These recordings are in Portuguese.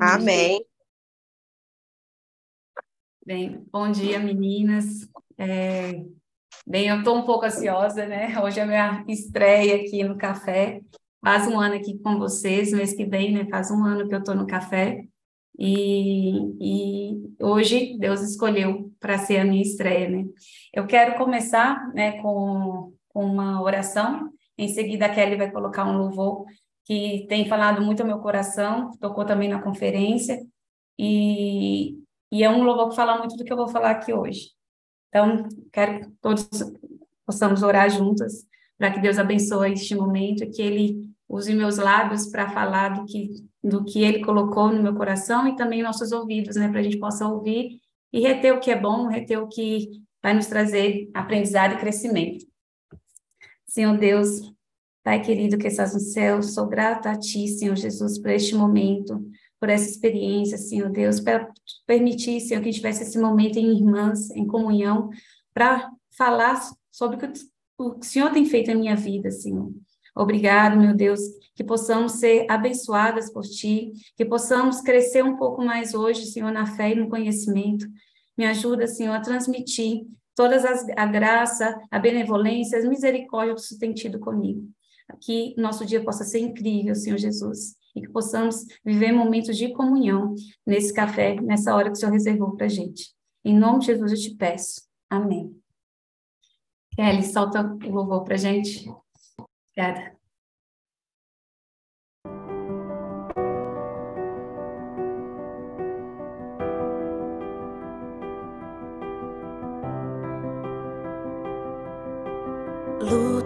Amém. Bem, bom dia, meninas. É, bem, eu estou um pouco ansiosa, né? Hoje é a minha estreia aqui no café. Faz um ano aqui com vocês, mês que vem, né? Faz um ano que eu estou no café. E, e hoje Deus escolheu para ser a minha estreia, né? Eu quero começar, né, com, com uma oração. Em seguida, a Kelly vai colocar um louvor que tem falado muito ao meu coração, tocou também na conferência, e, e é um louvor que fala muito do que eu vou falar aqui hoje. Então, quero que todos possamos orar juntas para que Deus abençoe este momento, que Ele use meus lábios para falar do que, do que Ele colocou no meu coração e também nossos ouvidos, né, para a gente possa ouvir e reter o que é bom, reter o que vai nos trazer aprendizado e crescimento. Senhor Deus, Pai querido que estás no céu, sou grata a Ti, Senhor Jesus, por este momento, por essa experiência, Senhor Deus, para permitir, Senhor, que tivesse esse momento em irmãs, em comunhão, para falar sobre o que o Senhor tem feito na minha vida, Senhor. Obrigado, meu Deus, que possamos ser abençoadas por Ti, que possamos crescer um pouco mais hoje, Senhor, na fé e no conhecimento. Me ajuda, Senhor, a transmitir todas as, a graça, a benevolência, as misericórdias que Tu tem tido comigo que nosso dia possa ser incrível, Senhor Jesus, e que possamos viver momentos de comunhão nesse café, nessa hora que o Senhor reservou para a gente. Em nome de Jesus eu te peço. Amém. Kelly, solta o louvor para a gente. Obrigada.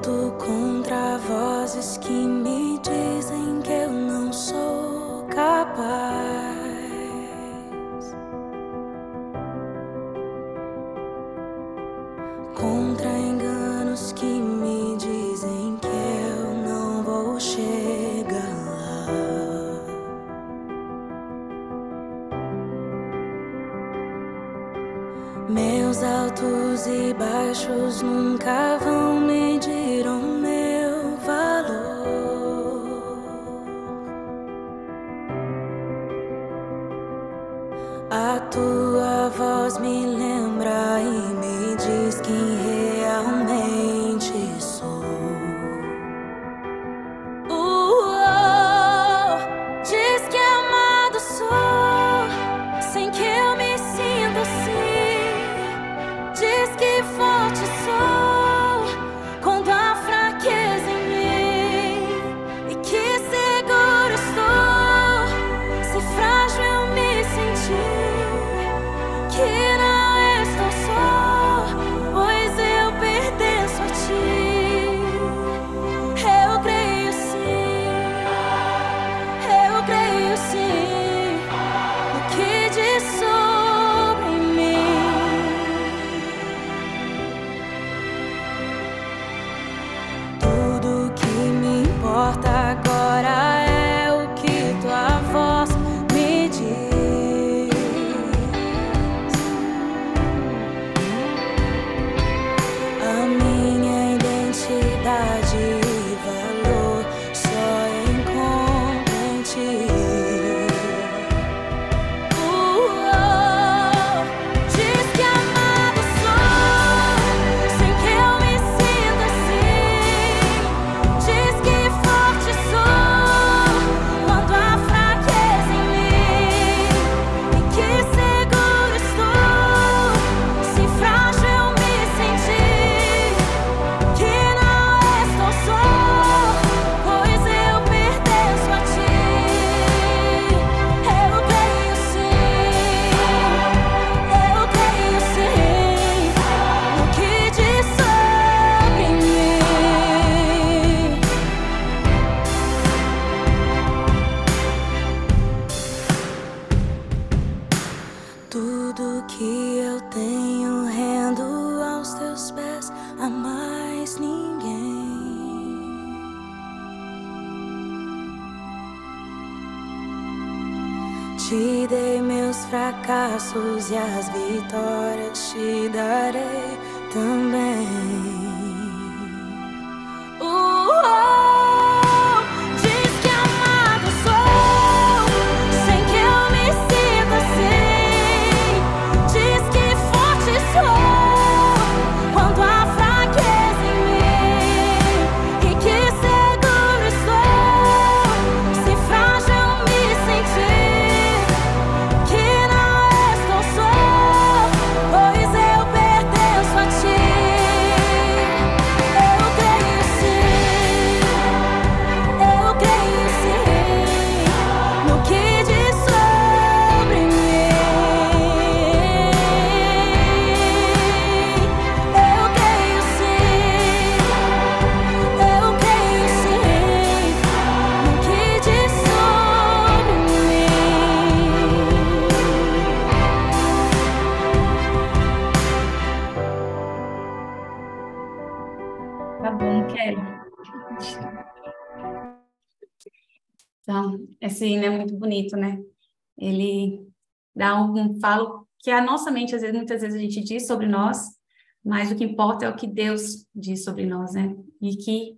Luto contra vozes que me dizem que eu não sou capaz. Contra enganos que me dizem que eu não vou chegar lá. Meus altos e baixos nunca vão Te dei meus fracassos e as vitórias te darei também. Uou, diz Hino é muito bonito, né? Ele dá um falo que a nossa mente, às vezes, muitas vezes a gente diz sobre nós, mas o que importa é o que Deus diz sobre nós, né? E que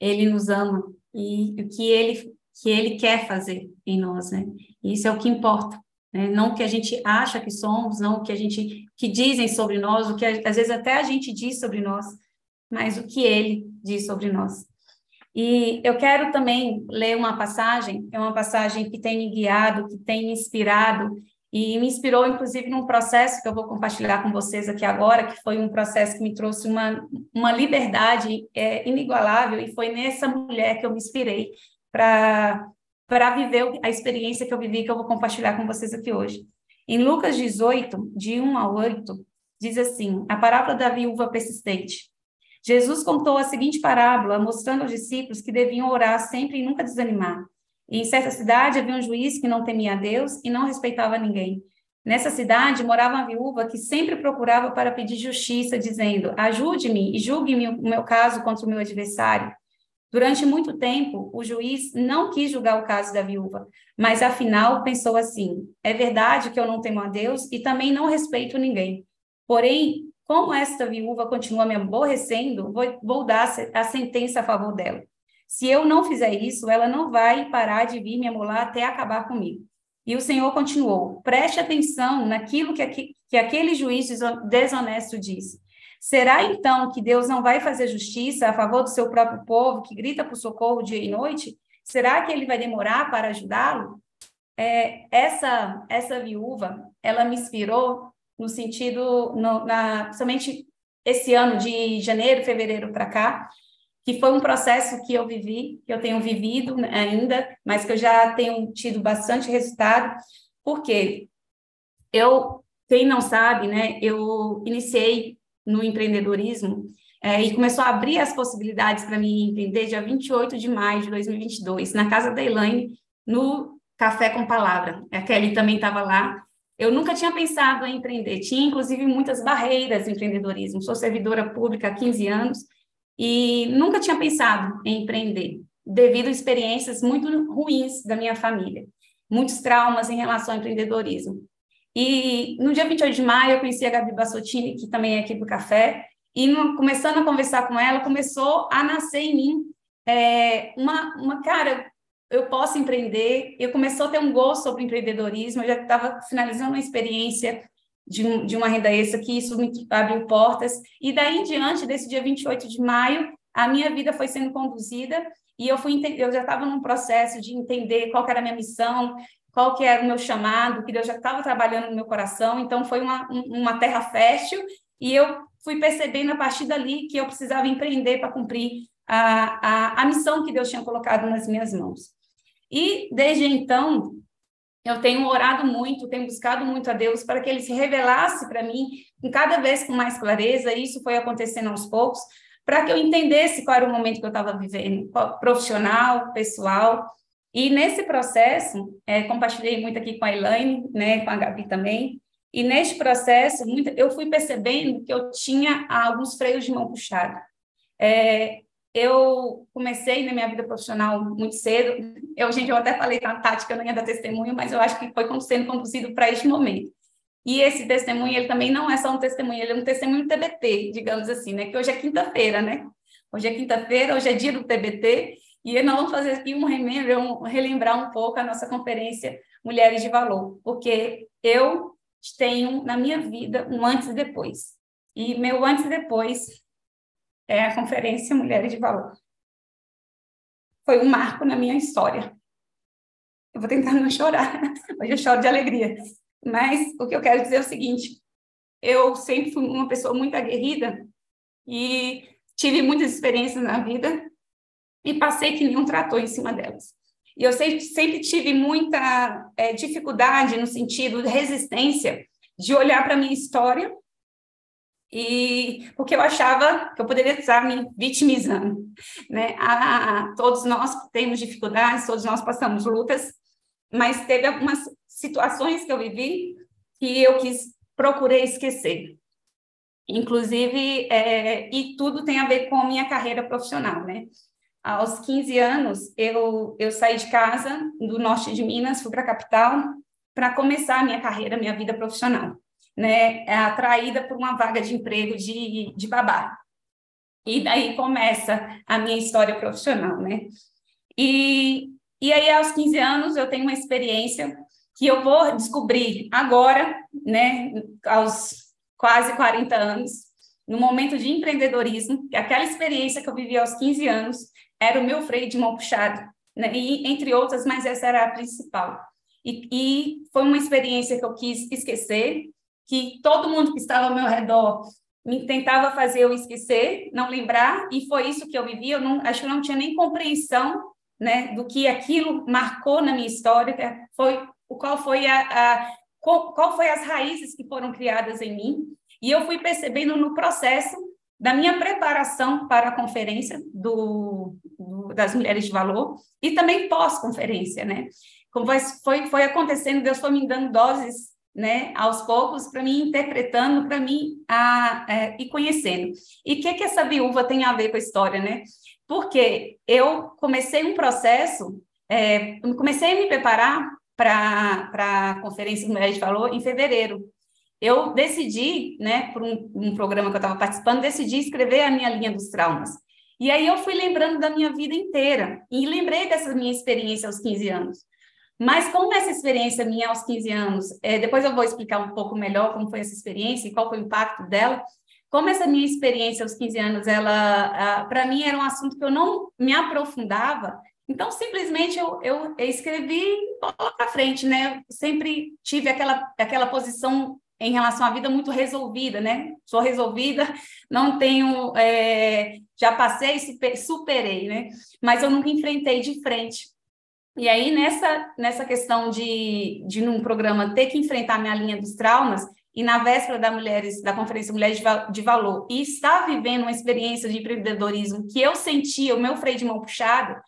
Ele nos ama e o que Ele que Ele quer fazer em nós, né? E isso é o que importa, né? Não o que a gente acha que somos, não o que a gente que dizem sobre nós, o que às vezes até a gente diz sobre nós, mas o que Ele diz sobre nós. E eu quero também ler uma passagem, é uma passagem que tem me guiado, que tem me inspirado, e me inspirou, inclusive, num processo que eu vou compartilhar com vocês aqui agora, que foi um processo que me trouxe uma, uma liberdade é, inigualável, e foi nessa mulher que eu me inspirei para viver a experiência que eu vivi, que eu vou compartilhar com vocês aqui hoje. Em Lucas 18, de 1 a 8, diz assim: a parábola da viúva persistente. Jesus contou a seguinte parábola, mostrando aos discípulos que deviam orar sempre e nunca desanimar. Em certa cidade havia um juiz que não temia a Deus e não respeitava ninguém. Nessa cidade morava uma viúva que sempre procurava para pedir justiça, dizendo: Ajude-me e julgue-me o meu caso contra o meu adversário. Durante muito tempo, o juiz não quis julgar o caso da viúva, mas afinal pensou assim: é verdade que eu não temo a Deus e também não respeito ninguém. Porém, como esta viúva continua me aborrecendo, vou, vou dar a sentença a favor dela. Se eu não fizer isso, ela não vai parar de vir me amolar até acabar comigo. E o Senhor continuou: preste atenção naquilo que, aqui, que aquele juiz desonesto disse. Será então que Deus não vai fazer justiça a favor do seu próprio povo, que grita por socorro dia e noite? Será que ele vai demorar para ajudá-lo? É, essa essa viúva, ela me inspirou no sentido, no, na, somente esse ano de janeiro, fevereiro para cá, que foi um processo que eu vivi, que eu tenho vivido ainda, mas que eu já tenho tido bastante resultado, porque eu, quem não sabe, né, eu iniciei no empreendedorismo é, e começou a abrir as possibilidades para mim empreender dia 28 de maio de 2022, na casa da Elaine, no Café com Palavra. A Kelly também estava lá, eu nunca tinha pensado em empreender, tinha inclusive muitas barreiras no empreendedorismo. Sou servidora pública há 15 anos e nunca tinha pensado em empreender, devido a experiências muito ruins da minha família, muitos traumas em relação ao empreendedorismo. E no dia 28 de maio eu conheci a Gabi Bassottini, que também é aqui do Café, e começando a conversar com ela, começou a nascer em mim é, uma, uma, cara, eu posso empreender. Eu começou a ter um gosto sobre empreendedorismo, eu já estava finalizando uma experiência de, um, de uma renda extra, que isso me abriu portas. E daí em diante, desse dia 28 de maio, a minha vida foi sendo conduzida e eu fui eu já estava num processo de entender qual era a minha missão, qual que era o meu chamado, que Deus já estava trabalhando no meu coração. Então foi uma, uma terra fértil e eu fui percebendo a partir dali que eu precisava empreender para cumprir a, a, a missão que Deus tinha colocado nas minhas mãos. E desde então, eu tenho orado muito, tenho buscado muito a Deus para que Ele se revelasse para mim, em cada vez com mais clareza, isso foi acontecendo aos poucos, para que eu entendesse qual era o momento que eu estava vivendo, profissional, pessoal. E nesse processo, é, compartilhei muito aqui com a Elaine, né, com a Gabi também, e neste processo, muito, eu fui percebendo que eu tinha alguns freios de mão puxado. É, eu comecei na minha vida profissional muito cedo. Eu, gente, eu até falei na tática, eu não ia dar testemunho, mas eu acho que foi sendo conduzido para este momento. E esse testemunho, ele também não é só um testemunho, ele é um testemunho TBT, digamos assim, né? Que hoje é quinta-feira, né? Hoje é quinta-feira, hoje é dia do TBT, e nós vamos fazer aqui um um, relembrar um pouco a nossa conferência Mulheres de Valor, porque eu tenho na minha vida um antes e depois. E meu antes e depois é a Conferência Mulheres de Valor. Foi um marco na minha história. Eu vou tentar não chorar, hoje eu choro de alegria. Mas o que eu quero dizer é o seguinte: eu sempre fui uma pessoa muito aguerrida e tive muitas experiências na vida e passei que nenhum tratou em cima delas. E eu sempre, sempre tive muita é, dificuldade no sentido de resistência de olhar para a minha história e porque eu achava que eu poderia estar me vitimizando, né? Ah, todos nós temos dificuldades, todos nós passamos lutas, mas teve algumas situações que eu vivi que eu quis procurei esquecer. Inclusive, é, e tudo tem a ver com a minha carreira profissional, né? aos 15 anos, eu, eu saí de casa, do norte de Minas, fui para a capital, para começar a minha carreira, minha vida profissional, né? É atraída por uma vaga de emprego de, de babá. E daí começa a minha história profissional, né? E, e aí, aos 15 anos, eu tenho uma experiência que eu vou descobrir agora, né, aos quase 40 anos, no momento de empreendedorismo, aquela experiência que eu vivi aos 15 anos era o meu freio de mão puxado, né, e, entre outras, mas essa era a principal. E, e foi uma experiência que eu quis esquecer, que todo mundo que estava ao meu redor me tentava fazer eu esquecer, não lembrar, e foi isso que eu vivi. Eu não, acho que eu não tinha nem compreensão né, do que aquilo marcou na minha história, foi qual foi a, a qual, qual foi as raízes que foram criadas em mim, e eu fui percebendo no processo da minha preparação para a conferência do, do das mulheres de valor e também pós-conferência, né? Como foi, foi acontecendo, Deus foi me dando doses né, aos poucos, para mim interpretando, para mim a, é, e conhecendo. E o que, que essa viúva tem a ver com a história, né? Porque eu comecei um processo, é, comecei a me preparar para a Conferência Mulheres de Valor em fevereiro. Eu decidi, né, por um, um programa que eu estava participando, decidi escrever a minha linha dos traumas. E aí eu fui lembrando da minha vida inteira e lembrei dessa minha experiência aos 15 anos. Mas como essa experiência minha aos 15 anos, é, depois eu vou explicar um pouco melhor como foi essa experiência e qual foi o impacto dela. Como essa minha experiência aos 15 anos, ela, para mim era um assunto que eu não me aprofundava, então simplesmente eu, eu, escrevi para frente, né? Eu sempre tive aquela, aquela posição em relação à vida muito resolvida, né? Sou resolvida, não tenho, é, já passei, superei, né? Mas eu nunca enfrentei de frente e aí, nessa, nessa questão de, de, num programa, ter que enfrentar minha linha dos traumas, e na véspera da, mulheres, da Conferência Mulheres de Valor, e estar vivendo uma experiência de empreendedorismo que eu sentia o meu freio de mão puxado,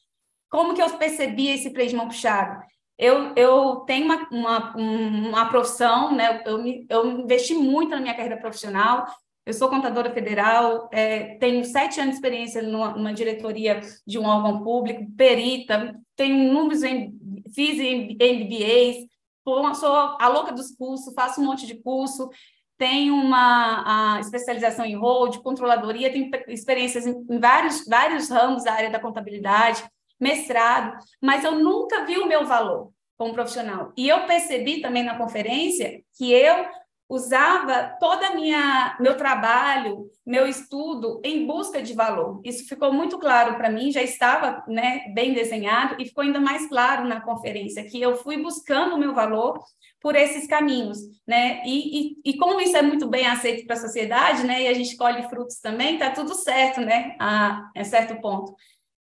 como que eu percebia esse freio de mão puxado? Eu, eu tenho uma, uma, uma profissão, né? eu, me, eu investi muito na minha carreira profissional, eu sou contadora federal, é, tenho sete anos de experiência numa, numa, diretoria de um órgão público, perita, tenho números, em, fiz MBAs, sou a louca dos cursos, faço um monte de curso, tenho uma especialização em hold, controladoria, tenho experiências em, em vários, vários ramos da área da contabilidade, mestrado, mas eu nunca vi o meu valor como profissional. E eu percebi também na conferência que eu usava toda minha meu trabalho, meu estudo em busca de valor. Isso ficou muito claro para mim, já estava né, bem desenhado e ficou ainda mais claro na conferência que eu fui buscando o meu valor por esses caminhos, né? E, e, e como isso é muito bem aceito para a sociedade, né? E a gente colhe frutos também, tá tudo certo, né? A, a certo ponto.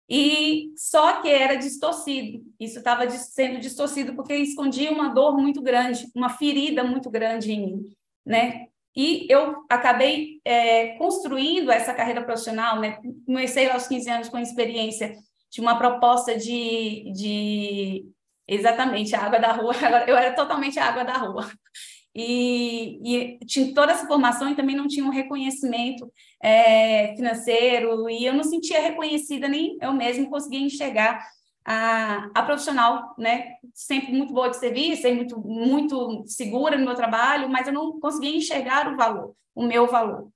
E só que era distorcido. Isso estava sendo distorcido porque escondia uma dor muito grande, uma ferida muito grande em mim, né? E eu acabei é, construindo essa carreira profissional, né? Comecei aos 15 anos com experiência de uma proposta de, de exatamente a água da rua. Eu era totalmente a água da rua e, e tinha toda essa formação e também não tinha um reconhecimento é, financeiro, e eu não sentia reconhecida, nem eu mesma conseguia enxergar a, a profissional, né? Sempre muito boa de serviço, muito, muito segura no meu trabalho, mas eu não conseguia enxergar o valor, o meu valor.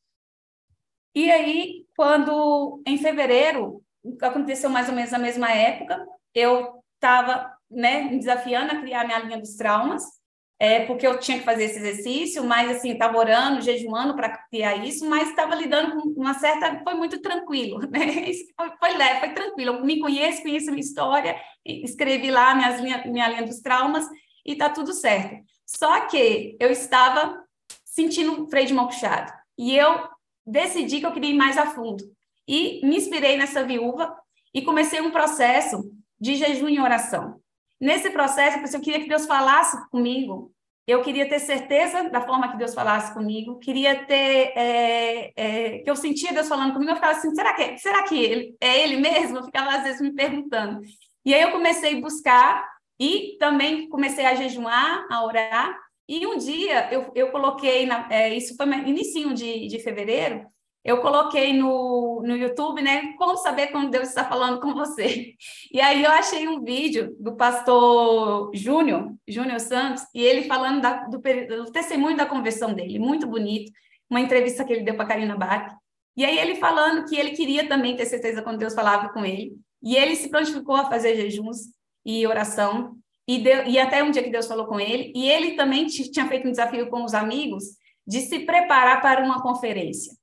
E aí, quando em fevereiro, aconteceu mais ou menos na mesma época, eu estava né, me desafiando a criar minha linha dos traumas, é, porque eu tinha que fazer esse exercício, mas assim, estava orando, jejuando para criar isso, mas estava lidando com uma certa. Foi muito tranquilo, né? Foi, foi leve, foi tranquilo. Eu me conheço, conheço minha história, escrevi lá minhas linha, minha linha dos traumas e está tudo certo. Só que eu estava sentindo freio de mão puxado e eu decidi que eu queria ir mais a fundo. E me inspirei nessa viúva e comecei um processo de jejum e oração. Nesse processo, eu queria que Deus falasse comigo. Eu queria ter certeza da forma que Deus falasse comigo. Queria ter é, é, que eu sentia Deus falando comigo. Eu ficava assim, será que será que ele é Ele mesmo? Eu ficava às vezes me perguntando. E aí eu comecei a buscar e também comecei a jejuar, a orar. E um dia eu, eu coloquei, na, é, isso foi no início de, de fevereiro, eu coloquei no, no YouTube, né? Como saber quando Deus está falando com você. E aí eu achei um vídeo do pastor Júnior, Júnior Santos, e ele falando da, do, do, testemunho da conversão dele, muito bonito, uma entrevista que ele deu para Karina Bach. E aí ele falando que ele queria também ter certeza quando Deus falava com ele. E ele se prontificou a fazer jejuns e oração. E, deu, e até um dia que Deus falou com ele. E ele também tinha feito um desafio com os amigos de se preparar para uma conferência.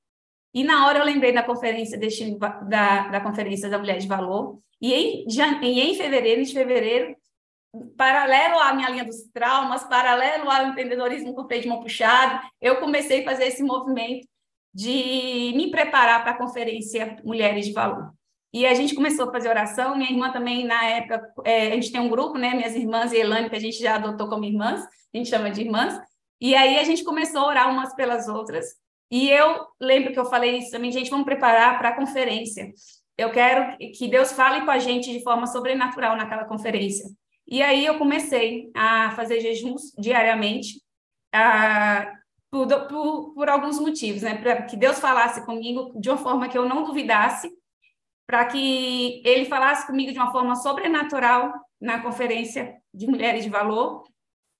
E na hora eu lembrei da conferência da, da conferência da Mulher de Valor. E em, em fevereiro, de fevereiro, paralelo à minha linha dos traumas, paralelo ao empreendedorismo com freio de mão puxado, eu comecei a fazer esse movimento de me preparar para a conferência Mulheres de Valor. E a gente começou a fazer oração, minha irmã também, na época, é, a gente tem um grupo, né, minhas irmãs e Elane, que a gente já adotou como irmãs, a gente chama de irmãs, e aí a gente começou a orar umas pelas outras, e eu lembro que eu falei isso também, gente, vamos preparar para a conferência. Eu quero que Deus fale com a gente de forma sobrenatural naquela conferência. E aí eu comecei a fazer jejuns diariamente, a, por, por, por alguns motivos, né? Para que Deus falasse comigo de uma forma que eu não duvidasse, para que Ele falasse comigo de uma forma sobrenatural na conferência de Mulheres de Valor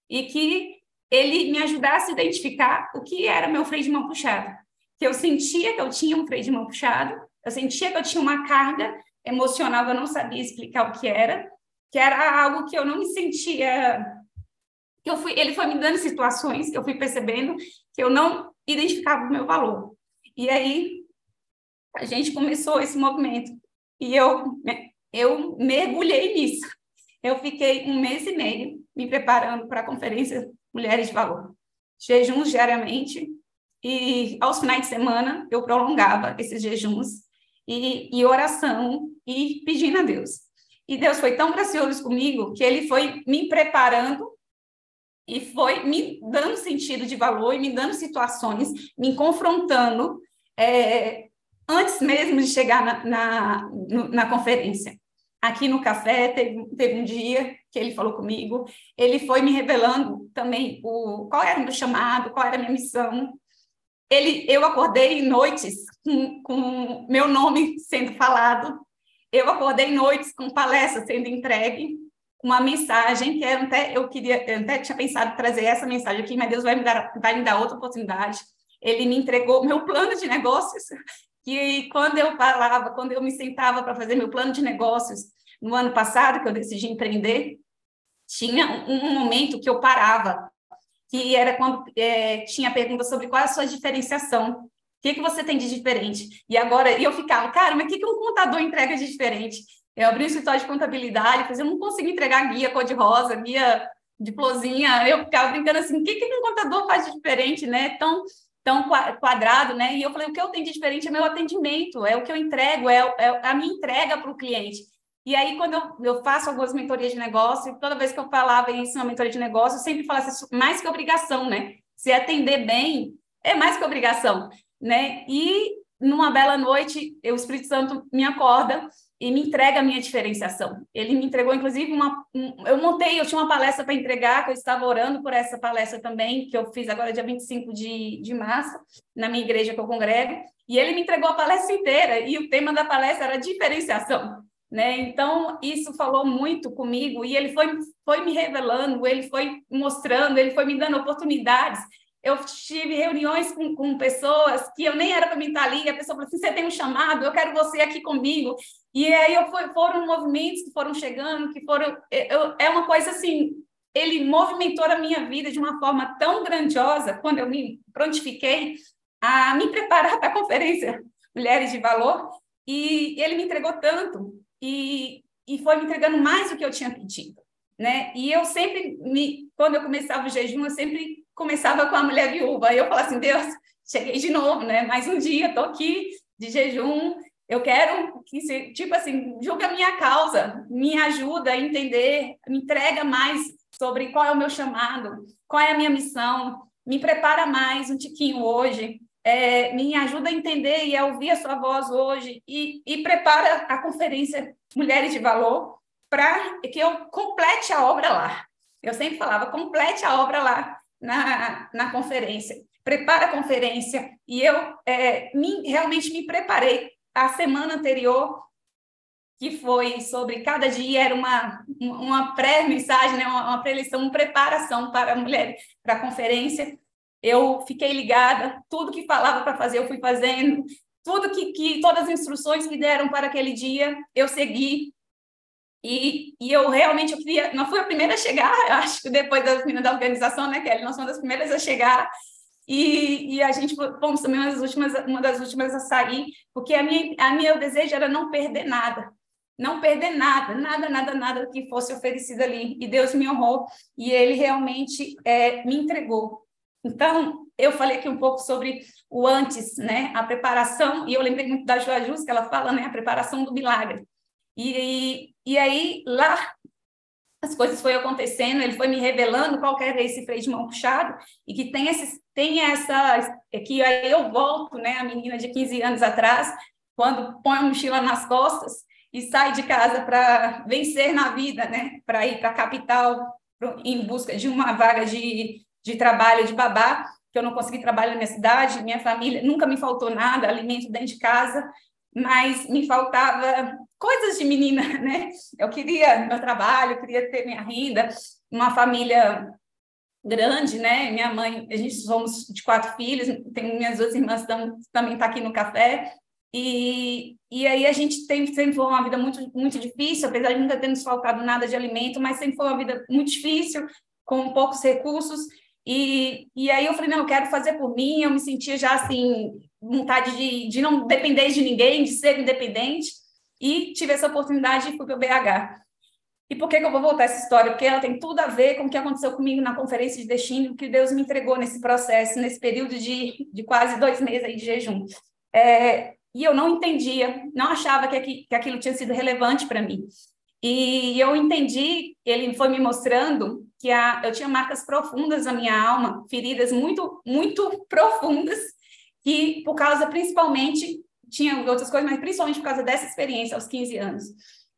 e que ele me ajudasse a identificar o que era meu freio de mão puxado. Que eu sentia que eu tinha um freio de mão puxado, eu sentia que eu tinha uma carga emocional que eu não sabia explicar o que era, que era algo que eu não me sentia que eu fui, ele foi me dando situações que eu fui percebendo que eu não identificava o meu valor. E aí a gente começou esse movimento e eu eu mergulhei nisso. Eu fiquei um mês e meio me preparando para a conferência mulheres de valor. Jejuns diariamente e aos finais de semana eu prolongava esses jejuns e, e oração e pedindo a Deus. E Deus foi tão gracioso comigo que ele foi me preparando e foi me dando sentido de valor e me dando situações, me confrontando é, antes mesmo de chegar na, na, na conferência aqui no café, teve, teve um dia que ele falou comigo, ele foi me revelando também o, qual era o meu chamado, qual era a minha missão. Ele, eu acordei noites com, com meu nome sendo falado, eu acordei noites com palestra sendo entregue, uma mensagem que eu até, eu queria, eu até tinha pensado trazer essa mensagem aqui, mas Deus vai me dar, vai me dar outra oportunidade. Ele me entregou meu plano de negócios, que quando eu falava, quando eu me sentava para fazer meu plano de negócios, no ano passado, que eu decidi empreender, tinha um, momento que eu parava, que era quando é, tinha pergunta sobre qual é a sua diferenciação. O que, que você tem de diferente? E agora, e eu ficava, cara, mas o que, que um contador entrega de diferente? Eu abri um escritório de contabilidade, mas eu não consigo entregar guia cor-de-rosa, guia de florzinha. Eu ficava brincando assim, o que, que um contador faz de diferente, né? Tão, tão quadrado, né? E eu falei, o que eu tenho de diferente é meu atendimento, é o que eu entrego, é, é a minha entrega para o cliente. E aí, quando eu, eu faço algumas mentorias de negócio, toda vez que eu falava isso na mentoria de negócio, eu sempre falava assim, mais que obrigação, né? Se atender bem, é mais que obrigação, né? E numa bela noite, o Espírito Santo me acorda e me entrega a minha diferenciação. Ele me entregou, inclusive, uma. Um, eu montei, eu tinha uma palestra para entregar, que eu estava orando por essa palestra também, que eu fiz agora dia 25 de, de março, na minha igreja que eu congrego, e ele me entregou a palestra inteira, e o tema da palestra era diferenciação né? Então, isso falou muito comigo e ele foi, foi me revelando, ele foi mostrando, ele foi me dando oportunidades. Eu tive reuniões com, com pessoas que eu nem era para mim estar ali, a pessoa falou assim, você tem um chamado, eu quero você aqui comigo. E aí eu fui, foram movimentos que foram chegando, que foram... Eu, é uma coisa assim, ele movimentou a minha vida de uma forma tão grandiosa, quando eu me prontifiquei a me preparar para a conferência Mulheres de Valor, e ele me entregou tanto e, e foi me entregando mais do que eu tinha pedido, né? E eu sempre, me, quando eu começava o jejum, eu sempre começava com a mulher viúva. E eu falava assim, Deus, cheguei de novo, né? Mais um dia, estou aqui de jejum. Eu quero que, tipo assim, julga a minha causa, me ajuda a entender, me entrega mais sobre qual é o meu chamado, qual é a minha missão, me prepara mais um tiquinho hoje, é, me ajuda a entender e a ouvir a sua voz hoje e, e prepara a conferência Mulheres de Valor para que eu complete a obra lá. Eu sempre falava, complete a obra lá. Na, na conferência. Prepara a conferência. E eu é, me, realmente me preparei. A semana anterior, que foi sobre cada dia, era uma, uma pré-mensagem, né? uma, uma pré-eleição, uma preparação para a mulher, para a conferência. Eu fiquei ligada, tudo que falava para fazer, eu fui fazendo, tudo que, que todas as instruções que deram para aquele dia, eu segui. E, e eu realmente eu queria, não fui a primeira a chegar, acho que depois das meninas da organização, né, Kelly? Nós fomos das primeiras a chegar. E, e a gente fomos também uma das últimas, uma das últimas a sair, porque a minha, a meu desejo era não perder nada não perder nada, nada, nada, nada que fosse oferecido ali. E Deus me honrou e Ele realmente é, me entregou. Então, eu falei aqui um pouco sobre o antes, né? A preparação, e eu lembrei muito da Joajus, que ela fala, né? A preparação do milagre. E, e aí, lá, as coisas foram acontecendo, ele foi me revelando qual era esse freio de mão puxado, e que tem, esses, tem essa... É que aí eu volto, né? A menina de 15 anos atrás, quando põe a mochila nas costas e sai de casa para vencer na vida, né? Para ir para a capital em busca de uma vaga de, de trabalho de babá que eu não consegui trabalhar na minha cidade, minha família, nunca me faltou nada, alimento dentro de casa, mas me faltava coisas de menina, né? Eu queria meu trabalho, queria ter minha renda, uma família grande, né? Minha mãe, a gente somos de quatro filhos, tem minhas duas irmãs tam, também tá aqui no café. E, e aí a gente tem, sempre foi uma vida muito, muito difícil, apesar de nunca ter nos faltado nada de alimento, mas sempre foi uma vida muito difícil, com poucos recursos. E, e aí eu falei, não, eu quero fazer por mim, eu me sentia já assim, vontade de, de não depender de ninguém, de ser independente, e tive essa oportunidade e fui para o BH. E por que, que eu vou voltar essa história? Porque ela tem tudo a ver com o que aconteceu comigo na conferência de destino, que Deus me entregou nesse processo, nesse período de, de quase dois meses aí de jejum. É, e eu não entendia, não achava que, que aquilo tinha sido relevante para mim. E eu entendi, ele foi me mostrando que a, eu tinha marcas profundas na minha alma, feridas muito, muito profundas, que por causa principalmente, tinha outras coisas, mas principalmente por causa dessa experiência aos 15 anos.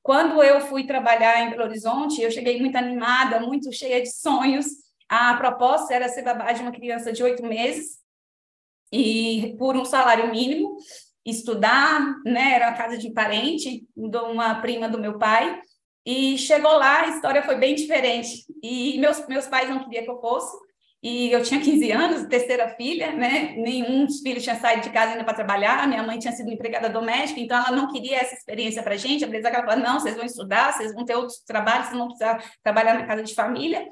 Quando eu fui trabalhar em Belo Horizonte, eu cheguei muito animada, muito cheia de sonhos. A proposta era ser babá de uma criança de oito meses e por um salário mínimo, estudar, né? Era a casa de parente de uma prima do meu pai. E chegou lá, a história foi bem diferente. E meus, meus pais não queriam que eu fosse. E eu tinha 15 anos, terceira filha, né? Nenhum dos filhos tinha saído de casa ainda para trabalhar. Minha mãe tinha sido empregada doméstica, então ela não queria essa experiência para a gente. Apesar que ela falou: não, vocês vão estudar, vocês vão ter outros trabalhos, vocês vão precisar trabalhar na casa de família.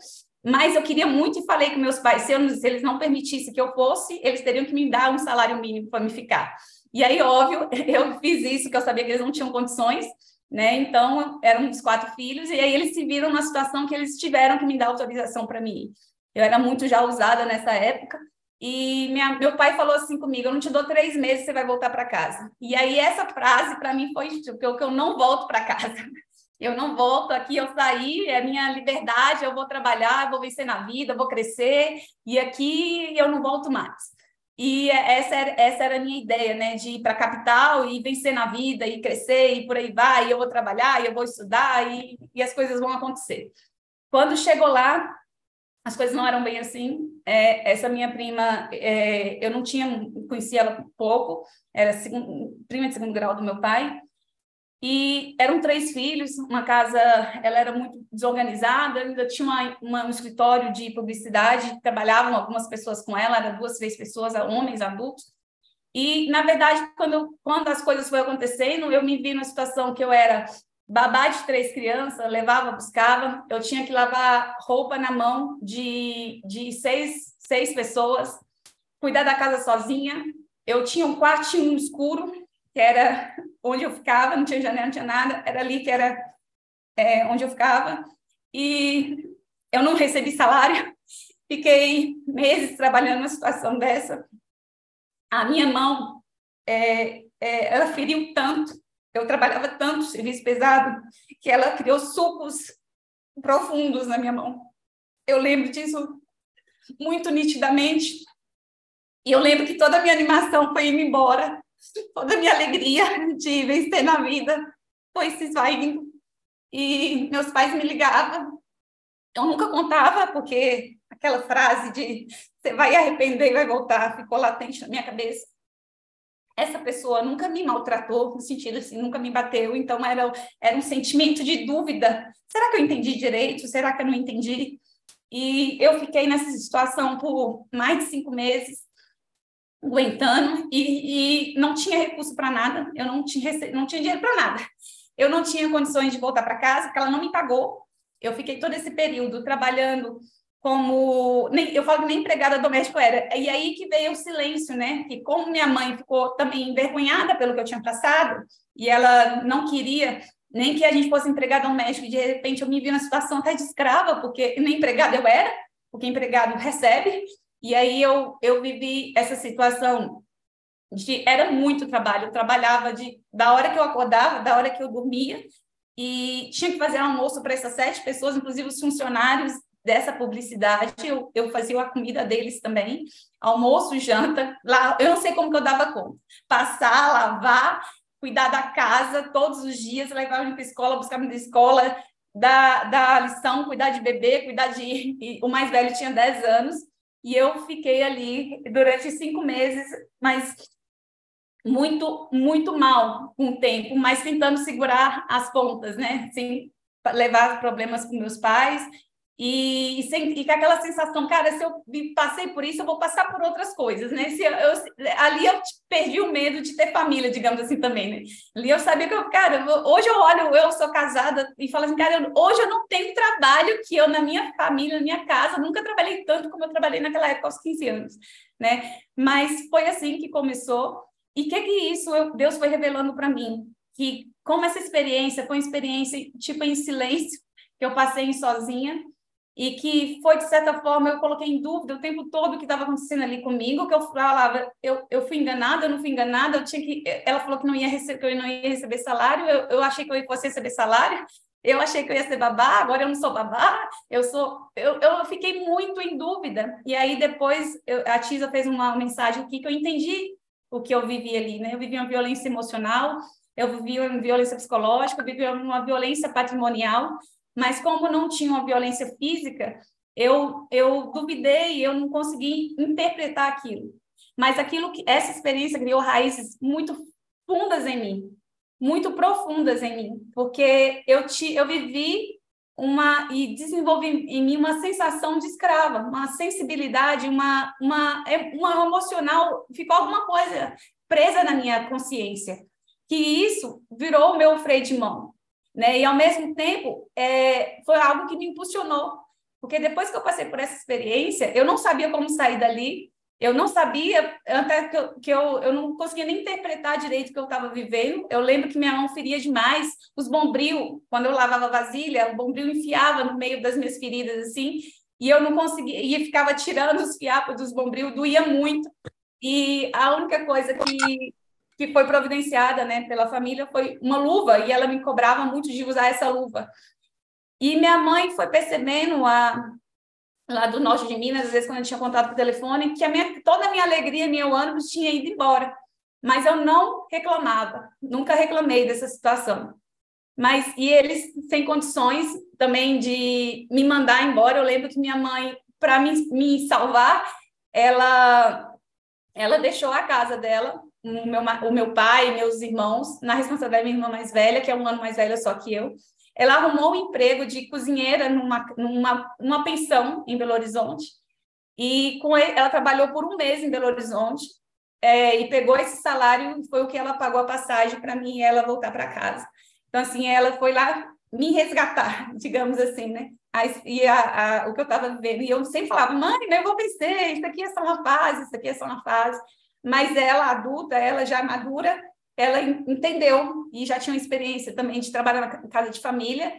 Mas eu queria muito e falei com meus pais: se, eu, se eles não permitissem que eu fosse, eles teriam que me dar um salário mínimo para me ficar. E aí, óbvio, eu fiz isso, que eu sabia que eles não tinham condições né? Então, eram os quatro filhos, e aí eles se viram numa situação que eles tiveram que me dar autorização para mim. Eu era muito já usada nessa época, e minha, meu pai falou assim comigo: Eu não te dou três meses, você vai voltar para casa. E aí, essa frase para mim foi tipo, que eu não volto para casa. Eu não volto aqui, eu saí, é minha liberdade, eu vou trabalhar, eu vou vencer na vida, eu vou crescer, e aqui eu não volto mais. E essa era, essa era a minha ideia, né? De ir para a capital e vencer na vida, e crescer, e por aí vai, e eu vou trabalhar, e eu vou estudar, e, e as coisas vão acontecer. Quando chegou lá, as coisas não eram bem assim. É, essa minha prima, é, eu não tinha, conhecia ela pouco, era segundo, prima de segundo grau do meu pai, e eram três filhos, uma casa, ela era muito desorganizada, ainda tinha uma, uma, um escritório de publicidade, trabalhavam algumas pessoas com ela, eram duas, três pessoas, homens adultos. E, na verdade, quando, quando as coisas foram acontecendo, eu me vi numa situação que eu era babá de três crianças, levava, buscava, eu tinha que lavar roupa na mão de, de seis, seis pessoas, cuidar da casa sozinha. Eu tinha um quartinho escuro, que era onde eu ficava, não tinha janela, não tinha nada, era ali que era é, onde eu ficava. E eu não recebi salário, fiquei meses trabalhando numa situação dessa. A minha mão, é, é, ela feriu tanto, eu trabalhava tanto, serviço pesado, que ela criou sucos profundos na minha mão. Eu lembro disso muito nitidamente. E eu lembro que toda a minha animação foi indo embora toda a minha alegria de vencer na vida foi se esvaindo. E meus pais me ligavam eu nunca contava, porque aquela frase de você vai arrepender e vai voltar ficou latente na minha cabeça. Essa pessoa nunca me maltratou, no sentido assim, nunca me bateu, então era, era um sentimento de dúvida. Será que eu entendi direito? Será que eu não entendi? E eu fiquei nessa situação por mais de cinco meses, aguentando, e, e não tinha recurso para nada, eu não tinha, não tinha dinheiro para nada. Eu não tinha condições de voltar para casa, porque ela não me pagou. Eu fiquei todo esse período trabalhando como nem, eu falo que nem empregada doméstica era. E aí que veio o silêncio, né? Que como minha mãe ficou também envergonhada pelo que eu tinha passado e ela não queria nem que a gente fosse empregada doméstica, de repente eu me vi na situação até de escrava, porque nem empregada eu era, porque empregado recebe. E aí eu eu vivi essa situação de era muito trabalho, eu trabalhava de da hora que eu acordava, da hora que eu dormia, e tinha que fazer almoço para essas sete pessoas, inclusive os funcionários dessa publicidade, eu, eu fazia a comida deles também, almoço, janta, lá, eu não sei como que eu dava conta, passar, lavar, cuidar da casa todos os dias, levar para a escola, buscar na escola, dar, dar lição, cuidar de bebê, cuidar de... o mais velho tinha 10 anos, e eu fiquei ali durante cinco meses, mas muito, muito mal com o tempo, mas tentando segurar as pontas, né? Sem levar problemas com meus pais e, e, sem, e com aquela sensação, cara, se eu passei por isso, eu vou passar por outras coisas, né? Se eu, eu, ali eu perdi o medo de ter família, digamos assim, também, né? Ali eu sabia que eu, cara, hoje eu olho, eu sou casada e falo assim, cara, eu, hoje eu não tenho trabalho que eu, na minha família, na minha casa, nunca trabalhei tanto como eu trabalhei naquela época, aos 15 anos, né? Mas foi assim que começou. E o que que isso eu, Deus foi revelando para mim? Que como essa experiência foi uma experiência tipo em silêncio, que eu passei sozinha, e que foi, de certa forma, eu coloquei em dúvida o tempo todo o que estava acontecendo ali comigo, que eu falava, eu, eu fui enganada, eu não fui enganada, eu tinha que... Ela falou que, não ia receber, que eu não ia receber salário, eu, eu achei que eu fosse receber salário, eu achei que eu ia ser babá, agora eu não sou babá, eu sou... Eu, eu fiquei muito em dúvida, e aí depois eu, a Tisa fez uma mensagem aqui que eu entendi o que eu vivi ali, né? Eu vivi uma violência emocional, eu vivi uma violência psicológica, eu vivi uma violência patrimonial, mas como não tinha uma violência física, eu, eu duvidei, eu não consegui interpretar aquilo. Mas aquilo que essa experiência criou raízes muito fundas em mim, muito profundas em mim, porque eu te, eu vivi uma e desenvolvi em mim uma sensação de escrava, uma sensibilidade, uma uma é, uma emocional, ficou alguma coisa presa na minha consciência, que isso virou o meu freio de mão. Né? E, ao mesmo tempo, é, foi algo que me impulsionou, porque depois que eu passei por essa experiência, eu não sabia como sair dali, eu não sabia, até que eu, que eu, eu não conseguia nem interpretar direito o que eu estava vivendo. Eu lembro que minha mão feria demais, os bombril, quando eu lavava vasilha, o bombril enfiava no meio das minhas feridas, assim, e eu não conseguia, e ficava tirando os fiapos dos bombril, doía muito. E a única coisa que, que foi providenciada né, pela família foi uma luva, e ela me cobrava muito de usar essa luva. E minha mãe foi percebendo a, lá do norte de Minas, às vezes quando eu tinha contato por telefone, que a minha, toda a minha alegria, meu ânimo tinha ido embora. Mas eu não reclamava, nunca reclamei dessa situação. Mas e eles sem condições também de me mandar embora. Eu lembro que minha mãe, para me, me salvar, ela ela deixou a casa dela o meu, o meu pai, meus irmãos, na responsabilidade da minha irmã mais velha, que é um ano mais velha só que eu. Ela arrumou um emprego de cozinheira numa, numa, numa pensão em Belo Horizonte. E com ele, ela trabalhou por um mês em Belo Horizonte é, e pegou esse salário, foi o que ela pagou a passagem para mim e ela voltar para casa. Então, assim, ela foi lá me resgatar, digamos assim, né? E a, a, o que eu estava vivendo, e eu sempre falava, mãe, eu vou vencer, isso aqui é só uma fase, isso aqui é só uma fase mas ela, adulta, ela já madura, ela entendeu e já tinha uma experiência também de trabalhar na casa de família,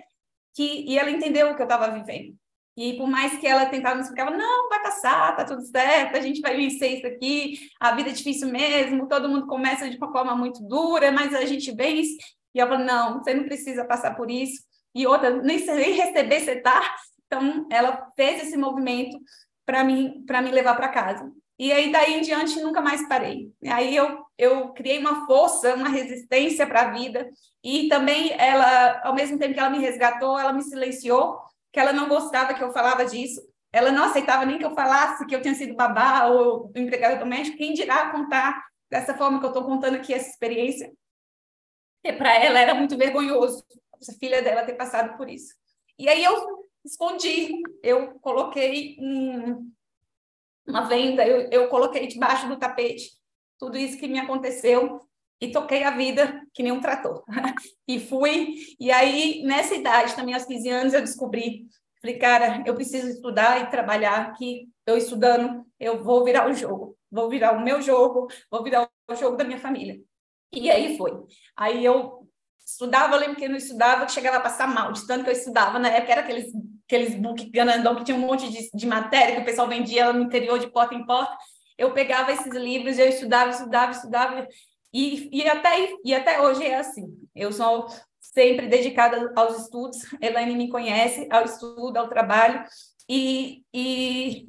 que, e ela entendeu o que eu estava vivendo. E por mais que ela tentava me explicar, não, vai passar, tá tudo certo, a gente vai vencer isso aqui, a vida é difícil mesmo, todo mundo começa de uma forma muito dura, mas a gente vence. E ela falou, não, você não precisa passar por isso. E outra, nem, nem receber você tá. Então, ela fez esse movimento para mim, para me levar para casa. E aí, daí em diante, nunca mais parei. Aí eu, eu criei uma força, uma resistência para a vida. E também, ela, ao mesmo tempo que ela me resgatou, ela me silenciou. que ela não gostava que eu falava disso. Ela não aceitava nem que eu falasse que eu tinha sido babá ou empregada doméstica. Quem dirá contar dessa forma que eu estou contando aqui essa experiência? E para ela era muito vergonhoso a filha dela ter passado por isso. E aí eu escondi, eu coloquei um, uma venda, eu, eu coloquei debaixo do tapete tudo isso que me aconteceu e toquei a vida que nem um trator. e fui, e aí nessa idade, também aos 15 anos, eu descobri, falei, cara, eu preciso estudar e trabalhar, que eu estudando, eu vou virar o jogo, vou virar o meu jogo, vou virar o jogo da minha família. E aí foi. Aí eu estudava, eu lembro que eu não estudava, que chegava a passar mal, de tanto que eu estudava, na época era aqueles, aqueles book grandão que tinha um monte de, de matéria que o pessoal vendia no interior de porta em porta, eu pegava esses livros, eu estudava, estudava, estudava, e, e, até, e até hoje é assim. Eu sou sempre dedicada aos estudos, Elaine me conhece, ao estudo, ao trabalho, e, e,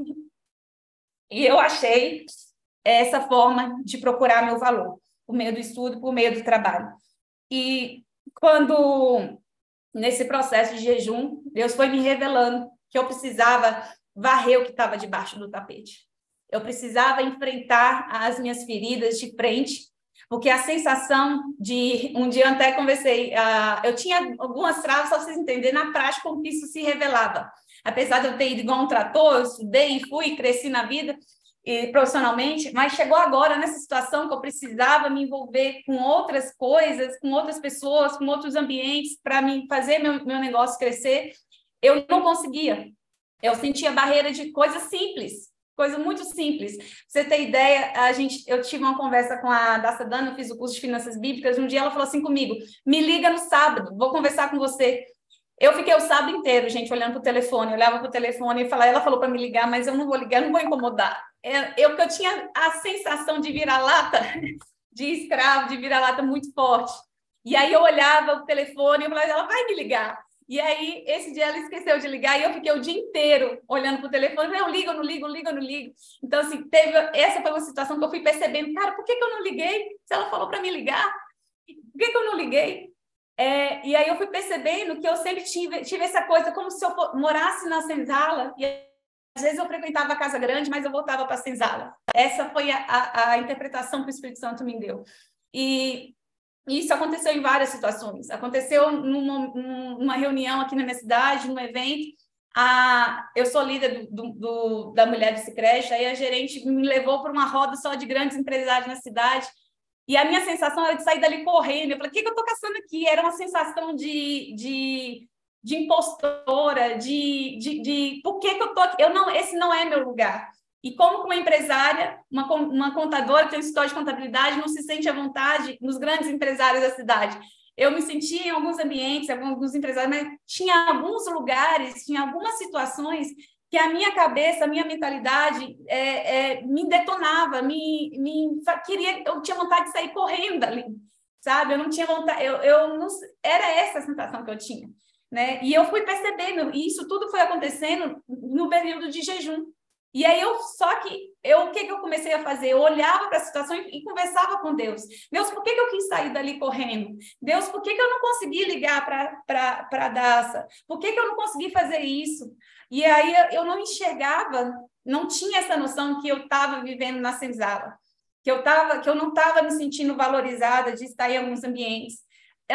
e eu achei essa forma de procurar meu valor, por meio do estudo, por meio do trabalho. E quando, nesse processo de jejum, Deus foi me revelando que eu precisava varrer o que estava debaixo do tapete. Eu precisava enfrentar as minhas feridas de frente porque a sensação de. Um dia até conversei, uh, eu tinha algumas travas, só para vocês entenderem, na prática, como isso se revelava. Apesar de eu ter ido igual um trator, eu estudei, fui, cresci na vida e profissionalmente, mas chegou agora nessa situação que eu precisava me envolver com outras coisas, com outras pessoas, com outros ambientes, para me fazer meu, meu negócio crescer. Eu não conseguia. Eu sentia barreira de coisas simples coisa muito simples. Pra você ter ideia, a gente, eu tive uma conversa com a Daça Dana, eu fiz o curso de Finanças Bíblicas, um dia ela falou assim comigo, me liga no sábado, vou conversar com você. Eu fiquei o sábado inteiro, gente, olhando para o telefone, olhava para o telefone e falava, ela falou para me ligar, mas eu não vou ligar, não vou incomodar. É, eu que eu tinha a sensação de virar-lata, de escravo, de virar-lata muito forte. E aí eu olhava o telefone e falava, ela vai me ligar. E aí, esse dia ela esqueceu de ligar e eu fiquei o dia inteiro olhando para o telefone. Eu ligo, eu não ligo, eu ligo, eu não ligo. Então, assim, teve, essa foi uma situação que eu fui percebendo. Cara, por que, que eu não liguei? Se ela falou para me ligar, por que, que eu não liguei? É, e aí eu fui percebendo que eu sempre tive, tive essa coisa como se eu morasse na senzala e às vezes eu frequentava a casa grande, mas eu voltava para a senzala. Essa foi a, a, a interpretação que o Espírito Santo me deu. E isso aconteceu em várias situações. Aconteceu numa, numa reunião aqui na minha cidade, num evento. A, eu sou líder do, do, da Mulher do Cicreste, aí a gerente me levou para uma roda só de grandes empresários na cidade. E a minha sensação era de sair dali correndo. Eu falei, o que, que eu estou caçando aqui? Era uma sensação de, de, de impostora, de, de, de por que, que eu estou aqui? Eu não, esse não é meu lugar. E como uma empresária, uma, uma contadora que tem um escritório de contabilidade, não se sente à vontade nos grandes empresários da cidade. Eu me sentia em alguns ambientes, alguns empresários, mas tinha alguns lugares, tinha algumas situações que a minha cabeça, a minha mentalidade é, é, me detonava, me, me queria, eu tinha vontade de sair correndo ali, sabe? Eu não tinha vontade, eu, eu não, era essa a sensação que eu tinha, né? E eu fui percebendo, e isso tudo foi acontecendo no período de jejum. E aí eu só que eu o que, que eu comecei a fazer? Eu olhava para a situação e, e, conversava com Deus. Deus, por que, que eu quis sair dali correndo? Deus, por que, que eu não consegui ligar para a Daça? Por que, que eu não consegui fazer isso? E aí eu não enxergava, não tinha essa noção que eu estava vivendo na senzala, que eu tava, que eu não estava me sentindo valorizada de estar em alguns ambientes,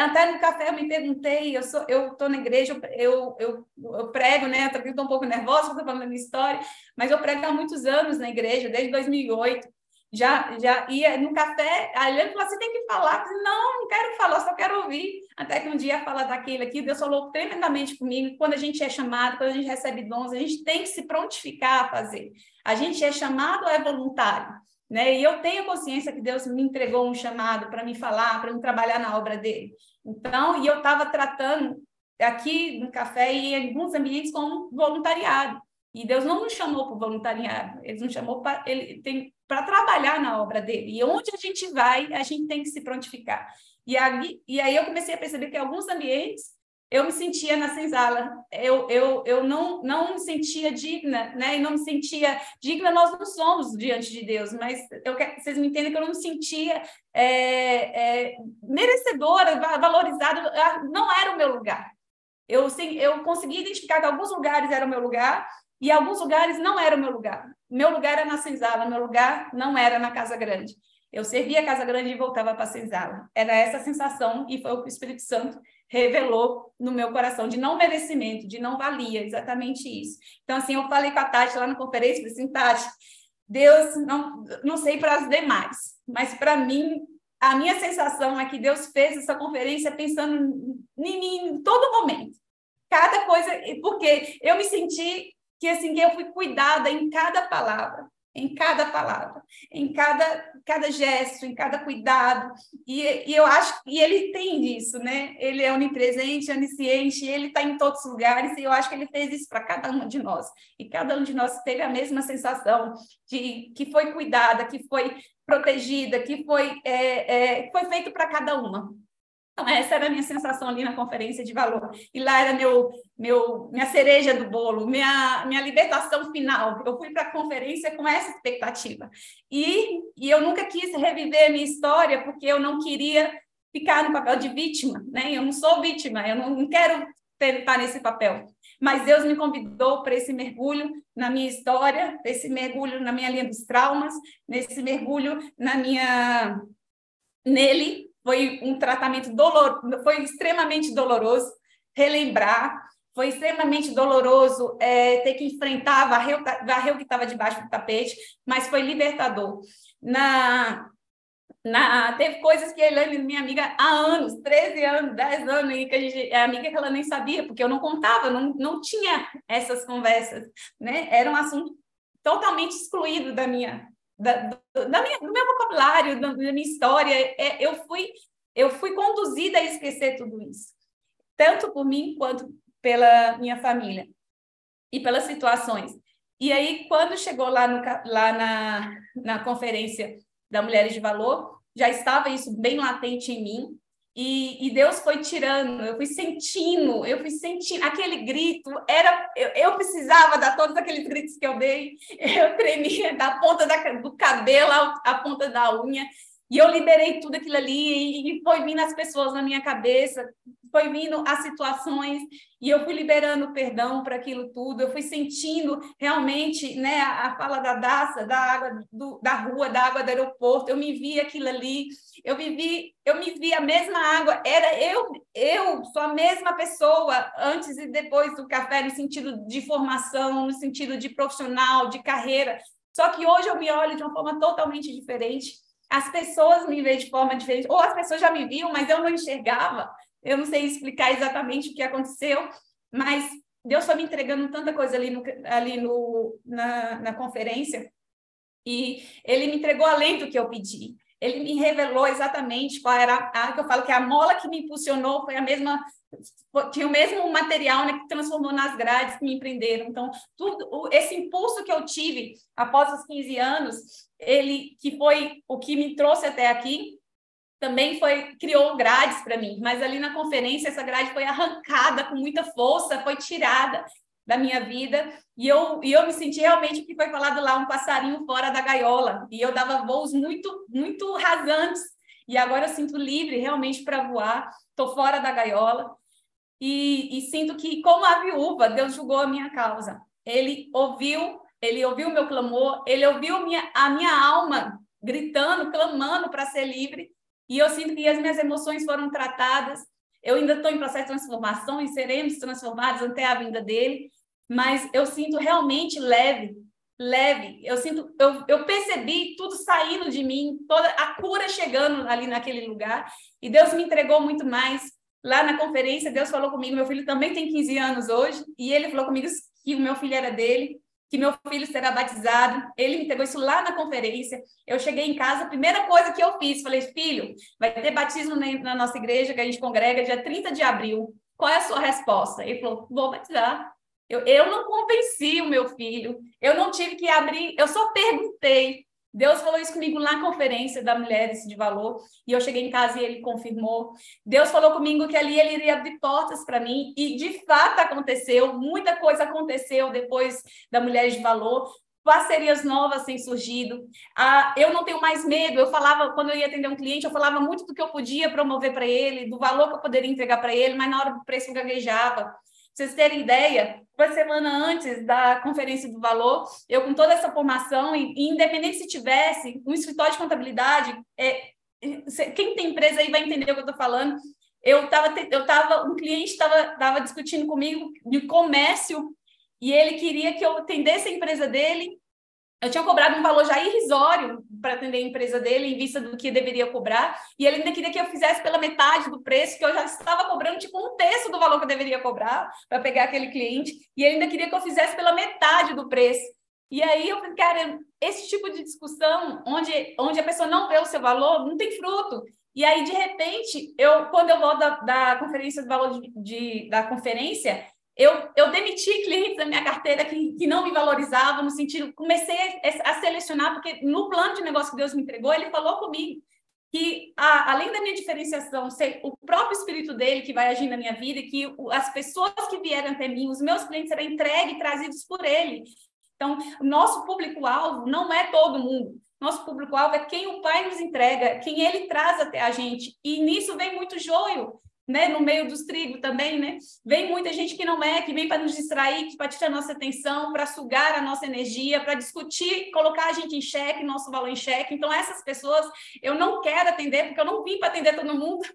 até no café eu me perguntei, eu sou, eu estou na igreja, eu, eu, eu prego, né? Estou um pouco nervosa, estou falando da minha história, mas eu prego há muitos anos na igreja, desde 2008. Já, já ia no café, a Eliane falou: você tem que falar. Eu não, não quero falar, só quero ouvir. Até que um dia fala daquele aqui, Deus falou tremendamente comigo. Quando a gente é chamado, quando a gente recebe dons, a gente tem que se prontificar a fazer. A gente é chamado, é voluntário. Né? E eu tenho consciência que Deus me entregou um chamado para me falar, para me trabalhar na obra dele. Então, e eu estava tratando aqui no café e em alguns ambientes como voluntariado. E Deus não nos chamou para voluntariado, Ele nos chamou para ele tem para trabalhar na obra dele. E onde a gente vai, a gente tem que se prontificar. E aí, e aí eu comecei a perceber que alguns ambientes eu me sentia na senzala, eu, eu, eu não, não me sentia digna, né? E não me sentia digna, nós não somos diante de Deus, mas eu vocês me entendem que eu não me sentia é, é, merecedora, valorizada, ah, não era o meu lugar. Eu, sim, eu consegui identificar que alguns lugares eram meu lugar e alguns lugares não eram meu lugar. Meu lugar era na senzala, meu lugar não era na casa grande. Eu servia a casa grande e voltava para senzala. Era essa sensação e foi o que o Espírito Santo revelou no meu coração de não merecimento, de não valia, exatamente isso. Então assim, eu falei com a Tati lá na conferência, falei assim, Tati, Deus não não sei para as demais, mas para mim a minha sensação é que Deus fez essa conferência pensando em mim em todo momento. Cada coisa, porque eu me senti que assim que eu fui cuidada em cada palavra, em cada palavra, em cada cada gesto, em cada cuidado. E, e eu acho e ele tem isso, né? Ele é onipresente, onisciente, ele está em todos os lugares. E eu acho que ele fez isso para cada uma de nós. E cada um de nós teve a mesma sensação de que foi cuidada, que foi protegida, que foi é, é, foi feito para cada uma. Então, essa era a minha sensação ali na conferência de valor. E lá era meu, meu, minha cereja do bolo, minha, minha libertação final. Eu fui para a conferência com essa expectativa. E, e eu nunca quis reviver a minha história, porque eu não queria ficar no papel de vítima. Né? Eu não sou vítima, eu não, não quero estar nesse papel. Mas Deus me convidou para esse mergulho na minha história, esse mergulho na minha linha dos traumas, nesse mergulho na minha nele foi um tratamento doloroso, foi extremamente doloroso relembrar, foi extremamente doloroso é, ter que enfrentar, varrer, varrer o que estava debaixo do tapete, mas foi libertador. Na, na, teve coisas que a Elaine, minha amiga, há anos, 13 anos, 10 anos, que a gente, é amiga que ela nem sabia, porque eu não contava, não, não tinha essas conversas, né? Era um assunto totalmente excluído da minha, da, da minha, do meu vocabulário, da, da minha história, é, eu fui eu fui conduzida a esquecer tudo isso, tanto por mim quanto pela minha família e pelas situações. E aí, quando chegou lá, no, lá na, na conferência da Mulheres de Valor, já estava isso bem latente em mim, e, e, Deus foi tirando, eu fui sentindo, eu fui sentindo aquele grito, era eu, eu, precisava dar todos aqueles gritos que eu dei, eu tremia da ponta da, do cabelo à, ponta da unha, e eu liberei tudo aquilo ali, e foi vindo as pessoas na minha cabeça, foi vindo as situações, e eu fui liberando perdão para aquilo tudo, eu fui sentindo realmente né, a, fala da Daça, da água do, da rua, da água do aeroporto, eu me vi aquilo ali, eu vivi, eu me vi a mesma água, era eu, eu sou a mesma pessoa antes e depois do café, no sentido de formação, no sentido de profissional, de carreira, só que hoje eu me olho de uma forma totalmente diferente as pessoas me veem de forma diferente, ou as pessoas já me viam, mas eu não enxergava. Eu não sei explicar exatamente o que aconteceu, mas Deus foi me entregando tanta coisa ali, no, ali no, na, na conferência, e Ele me entregou além do que eu pedi. Ele me revelou exatamente qual era a que eu falo que a mola que me impulsionou foi a mesma tinha o mesmo material né, que transformou nas grades que me empreenderam. Então, tudo esse impulso que eu tive após os 15 anos, ele que foi o que me trouxe até aqui, também foi criou grades para mim, mas ali na conferência essa grade foi arrancada com muita força, foi tirada da minha vida. E eu e eu me senti realmente o que foi falado lá um passarinho fora da gaiola. E eu dava voos muito muito rasantes. E agora eu sinto livre realmente para voar, estou fora da gaiola. E, e sinto que, como a viúva, Deus julgou a minha causa. Ele ouviu, ele ouviu meu clamor, ele ouviu minha, a minha alma gritando, clamando para ser livre, e eu sinto que as minhas emoções foram tratadas. Eu ainda estou em processo de transformação e seremos transformados até a vinda dele, mas eu sinto realmente leve, leve. Eu sinto, eu, eu percebi tudo saindo de mim, toda a cura chegando ali naquele lugar, e Deus me entregou muito mais lá na conferência, Deus falou comigo, meu filho também tem 15 anos hoje, e ele falou comigo que o meu filho era dele, que meu filho será batizado. Ele me entregou isso lá na conferência. Eu cheguei em casa, a primeira coisa que eu fiz, falei, filho, vai ter batismo na nossa igreja, que a gente congrega dia 30 de abril. Qual é a sua resposta? Ele falou, vou batizar. Eu, eu não convenci o meu filho, eu não tive que abrir, eu só perguntei. Deus falou isso comigo na conferência da Mulheres de Valor, e eu cheguei em casa e ele confirmou. Deus falou comigo que ali ele iria abrir portas para mim, e de fato aconteceu, muita coisa aconteceu depois da Mulheres de Valor. parcerias novas têm surgido. Ah, eu não tenho mais medo. Eu falava, quando eu ia atender um cliente, eu falava muito do que eu podia promover para ele, do valor que eu poderia entregar para ele, mas na hora do preço eu gaguejava. Vocês terem ideia, uma semana antes da conferência do valor, eu com toda essa formação, e, e independente se tivesse um escritório de contabilidade, é, quem tem empresa aí vai entender o que eu estou falando. Eu estava, eu tava, um cliente estava tava discutindo comigo de comércio e ele queria que eu atendesse a empresa dele. Eu tinha cobrado um valor já irrisório para atender a empresa dele, em vista do que deveria cobrar, e ele ainda queria que eu fizesse pela metade do preço, que eu já estava cobrando tipo um terço do valor que eu deveria cobrar para pegar aquele cliente, e ele ainda queria que eu fizesse pela metade do preço. E aí eu falei, cara, esse tipo de discussão, onde, onde a pessoa não vê o seu valor, não tem fruto. E aí, de repente, eu, quando eu volto da, da conferência do valor de, de, da conferência, eu, eu demiti clientes da minha carteira que, que não me valorizavam, no sentido, comecei a, selecionar, porque no plano de negócio que Deus me entregou, ele falou comigo que, a, além da minha diferenciação ser o próprio espírito dele que vai agir na minha vida, que as pessoas que vieram até mim, os meus clientes serão entregues e trazidos por ele. Então, nosso público-alvo não é todo mundo. Nosso público-alvo é quem o Pai nos entrega, quem ele traz até a gente. E nisso vem muito joio, né? No meio dos trigos também, né? Vem muita gente que não é, que vem para nos distrair, para tirar nossa atenção, para sugar a nossa energia, para discutir, colocar a gente em xeque, nosso valor em xeque. Então, essas pessoas eu não quero atender, porque eu não vim para atender todo mundo.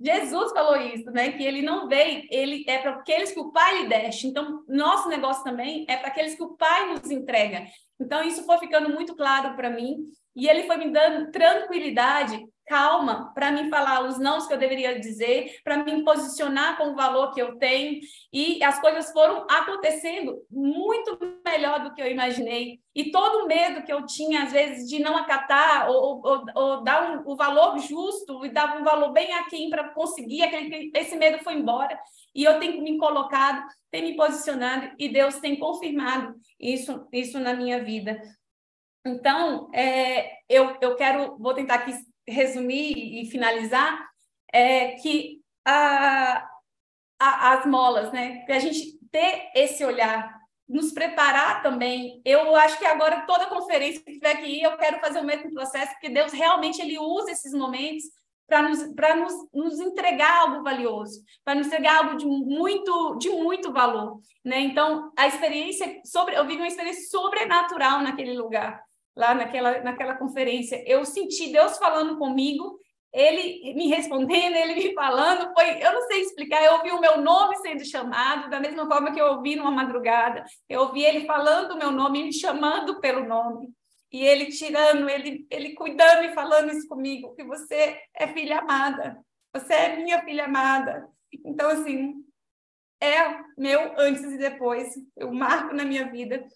Jesus falou isso, né? Que ele não veio, ele é para aqueles que o Pai lhe deste. Então, nosso negócio também é para aqueles que o Pai nos entrega. Então, isso foi ficando muito claro para mim. E ele foi me dando tranquilidade calma para me falar os nãos que eu deveria dizer, para me posicionar com o valor que eu tenho. E as coisas foram acontecendo muito melhor do que eu imaginei. E todo o medo que eu tinha, às vezes, de não acatar ou, ou, ou dar um, o valor justo e dar um valor bem aquém para conseguir, aquele, esse medo foi embora. E eu tenho me colocado, tenho me posicionado e Deus tem confirmado isso, isso na minha vida. Então, é, eu, eu quero, vou tentar aqui resumir e finalizar, é que a, a, as molas, né? A gente ter esse olhar, nos preparar também. Eu acho que agora toda conferência que tiver ir, eu quero fazer o mesmo processo, porque Deus realmente ele usa esses momentos para nos, nos, nos entregar algo valioso, para nos entregar algo de muito, de muito valor. Né? Então, a experiência, sobre, eu vi uma experiência sobrenatural naquele lugar lá naquela, naquela conferência. Eu senti Deus falando comigo, ele me respondendo, ele me falando, foi, eu não sei explicar, eu ouvi o meu nome sendo chamado, da mesma forma que eu ouvi numa madrugada, eu ouvi ele falando o meu nome, me chamando pelo nome, e ele tirando, ele, ele cuidando e falando isso comigo, que você é filha amada, você é minha filha amada. Então, assim, é meu antes e depois, eu marco na minha vida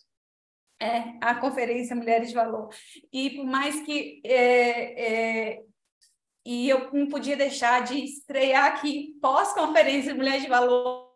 é, a Conferência Mulheres de Valor. E por mais que. É, é, e eu não podia deixar de estrear aqui, pós-conferência Mulheres de Valor,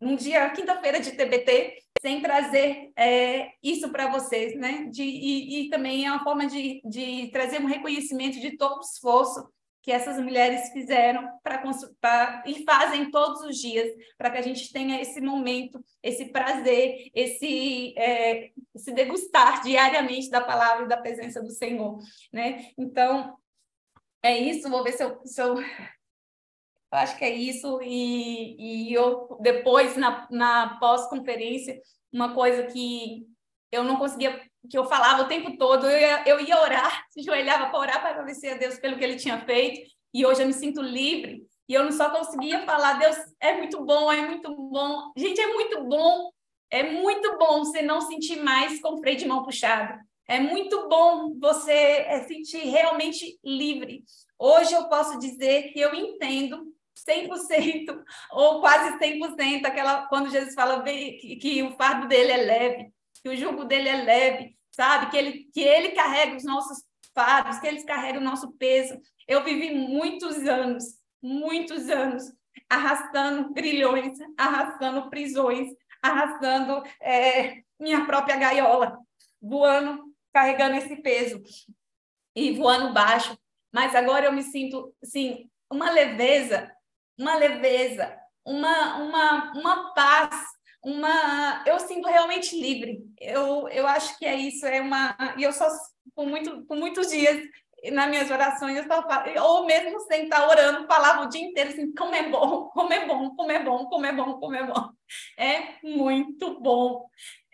num dia, quinta-feira de TBT, sem trazer é, isso para vocês, né? De, e, e, também é uma forma de, de trazer um reconhecimento de todo o esforço que essas mulheres fizeram para e fazem todos os dias para que a gente tenha esse momento, esse prazer, esse, é, esse degustar diariamente da palavra e da presença do Senhor, né? Então é isso. Vou ver se eu, se eu... eu acho que é isso e, e eu depois na, na pós-conferência uma coisa que eu não conseguia que eu falava o tempo todo, eu ia, eu ia orar, se joelhava para orar para agradecer a Deus pelo que ele tinha feito, e hoje eu me sinto livre, e eu não só conseguia falar, Deus é muito bom, é muito bom. Gente, é muito bom, é muito bom você não sentir mais com freio de mão puxado. É muito bom você é, sentir realmente livre. Hoje eu posso dizer que eu entendo 100% ou quase 100% aquela quando Jesus fala que, que o fardo dele é leve que o jugo dele é leve, sabe? Que ele, que ele carrega os nossos fardos, que ele carrega o nosso peso. Eu vivi muitos anos, muitos anos, arrastando grilhões, arrastando prisões, arrastando é, minha própria gaiola, voando, carregando esse peso e voando baixo. Mas agora eu me sinto, assim, uma leveza, uma leveza, uma, uma, uma paz uma eu sinto realmente livre. Eu, eu acho que é isso, é uma e eu só por muito por muitos dias nas minhas orações eu só ou mesmo sem estar orando, falava o dia inteiro assim, como é bom, como é bom, como é bom, como é bom, como é bom. É muito bom.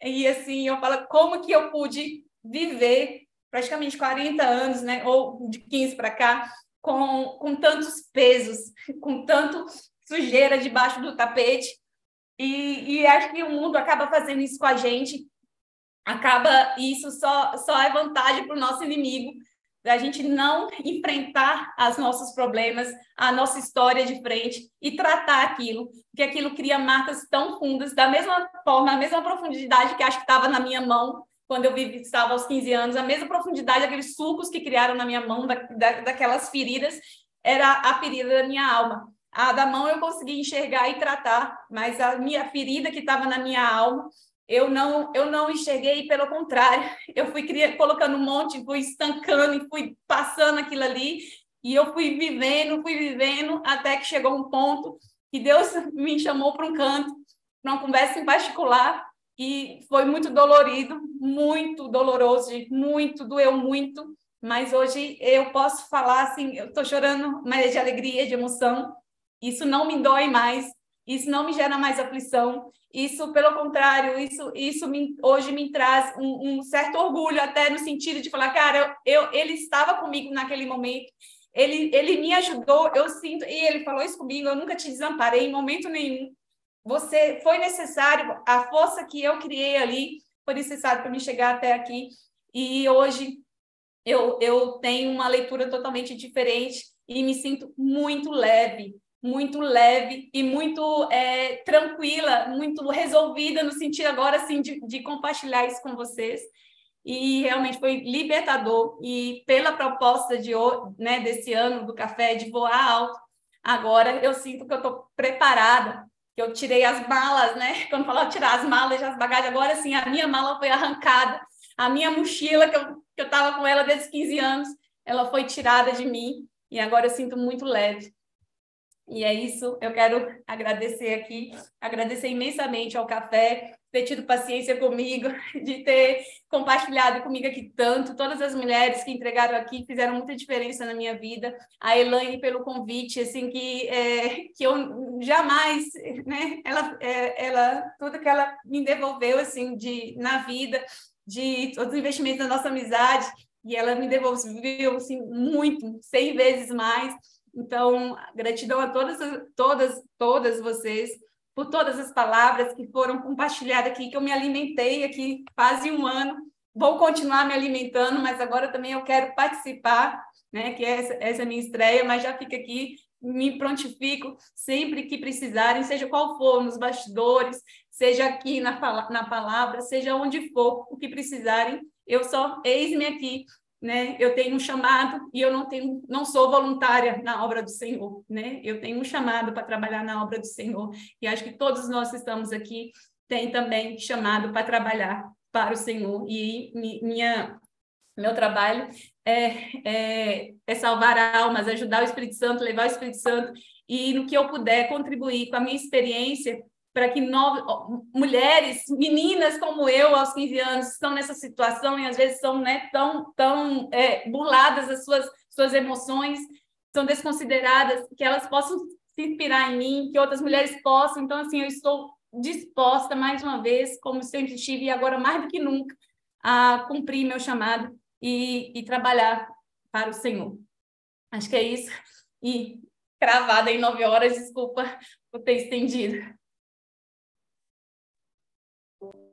E assim, eu falo como que eu pude viver praticamente 40 anos, né, ou de 15 para cá, com, com tantos pesos, com tanto sujeira debaixo do tapete, e, e acho que o mundo acaba fazendo isso com a gente, acaba isso só, só é vantagem para o nosso inimigo, da gente não enfrentar os nossos problemas, a nossa história de frente e tratar aquilo, porque aquilo cria marcas tão fundas, da mesma forma, a mesma profundidade que acho que estava na minha mão quando eu vivi, estava aos 15 anos, a mesma profundidade, aqueles sucos que criaram na minha mão, da, da, daquelas feridas, era a ferida da minha alma. A da mão eu consegui enxergar e tratar, mas a minha ferida que estava na minha alma, eu não eu não enxerguei, pelo contrário, eu fui colocando um monte, fui estancando e fui passando aquilo ali, e eu fui vivendo, fui vivendo, até que chegou um ponto que Deus me chamou para um canto, para uma conversa em particular, e foi muito dolorido, muito doloroso, muito, doeu muito, mas hoje eu posso falar assim, eu estou chorando, mas é de alegria, de emoção, isso não me dói mais, isso não me gera mais aflição, isso, pelo contrário, isso, isso me, hoje me traz um, um, certo orgulho, até no sentido de falar, cara, eu, eu, ele estava comigo naquele momento, ele, ele me ajudou, eu sinto, e ele falou isso comigo, eu nunca te desamparei em momento nenhum. Você foi necessário, a força que eu criei ali foi necessário para me chegar até aqui. E hoje eu, eu tenho uma leitura totalmente diferente e me sinto muito leve, muito leve e muito é, tranquila, muito resolvida no sentido agora assim de, de compartilhar isso com vocês. E realmente foi libertador. E pela proposta de né, desse ano do café de voar alto agora eu sinto que eu estou preparada que eu tirei as malas né? Quando falava tirar as malas as bagagens agora sim a minha mala foi arrancada. A minha mochila que eu que eu estava com ela desde os 15 anos ela foi tirada de mim. E agora eu sinto muito leve e é isso, eu quero agradecer aqui, agradecer imensamente ao café, ter tido paciência comigo, de ter compartilhado comigo aqui tanto, todas as mulheres que entregaram aqui fizeram muita diferença na minha vida, a Elaine pelo convite, assim, que, é, que eu jamais, né, ela, é, ela, tudo que ela me devolveu, assim, de, na vida, de todos os investimentos da nossa amizade, e ela me devolveu, assim, muito, cem vezes mais, então, gratidão a todas, todas, todas vocês por todas as palavras que foram compartilhadas aqui, que eu me alimentei aqui quase um ano. Vou continuar me alimentando, mas agora também eu quero participar, né? Que essa, essa é a minha estreia, mas já fica aqui, me prontifico sempre que precisarem, seja qual for, nos bastidores, seja aqui na, na palavra, seja onde for, o que precisarem, eu só eis-me aqui né? Eu tenho um chamado e eu não tenho, não sou voluntária na obra do Senhor, né? Eu tenho um chamado para trabalhar na obra do Senhor e acho que todos nós que estamos aqui têm também chamado para trabalhar para o Senhor e minha meu trabalho é, é, é salvar almas, ajudar o Espírito Santo, levar o Espírito Santo e no que eu puder contribuir com a minha experiência para que novas, mulheres, meninas como eu, aos 15 anos, estão nessa situação e às vezes são né, tão, tão é, burladas as suas, suas emoções, são desconsideradas, que elas possam se inspirar em mim, que outras mulheres possam. Então, assim, eu estou disposta, mais uma vez, como sempre estive, e agora mais do que nunca, a cumprir meu chamado e, e trabalhar para o Senhor. Acho que é isso. E cravada em nove horas, desculpa por ter estendido.